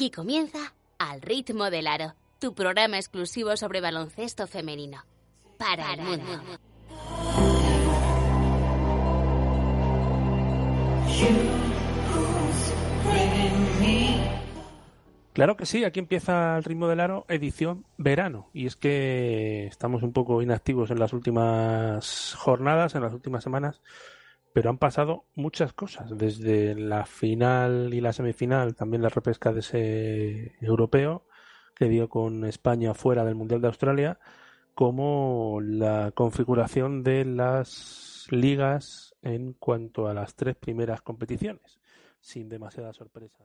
Aquí comienza Al ritmo del aro, tu programa exclusivo sobre baloncesto femenino. Para el mundo. Claro que sí, aquí empieza el ritmo del aro, edición verano. Y es que estamos un poco inactivos en las últimas jornadas, en las últimas semanas, pero han pasado muchas cosas, desde la final y la semifinal, también la repesca de ese europeo, que dio con España fuera del Mundial de Australia, como la configuración de las ligas en cuanto a las tres primeras competiciones, sin demasiada sorpresa.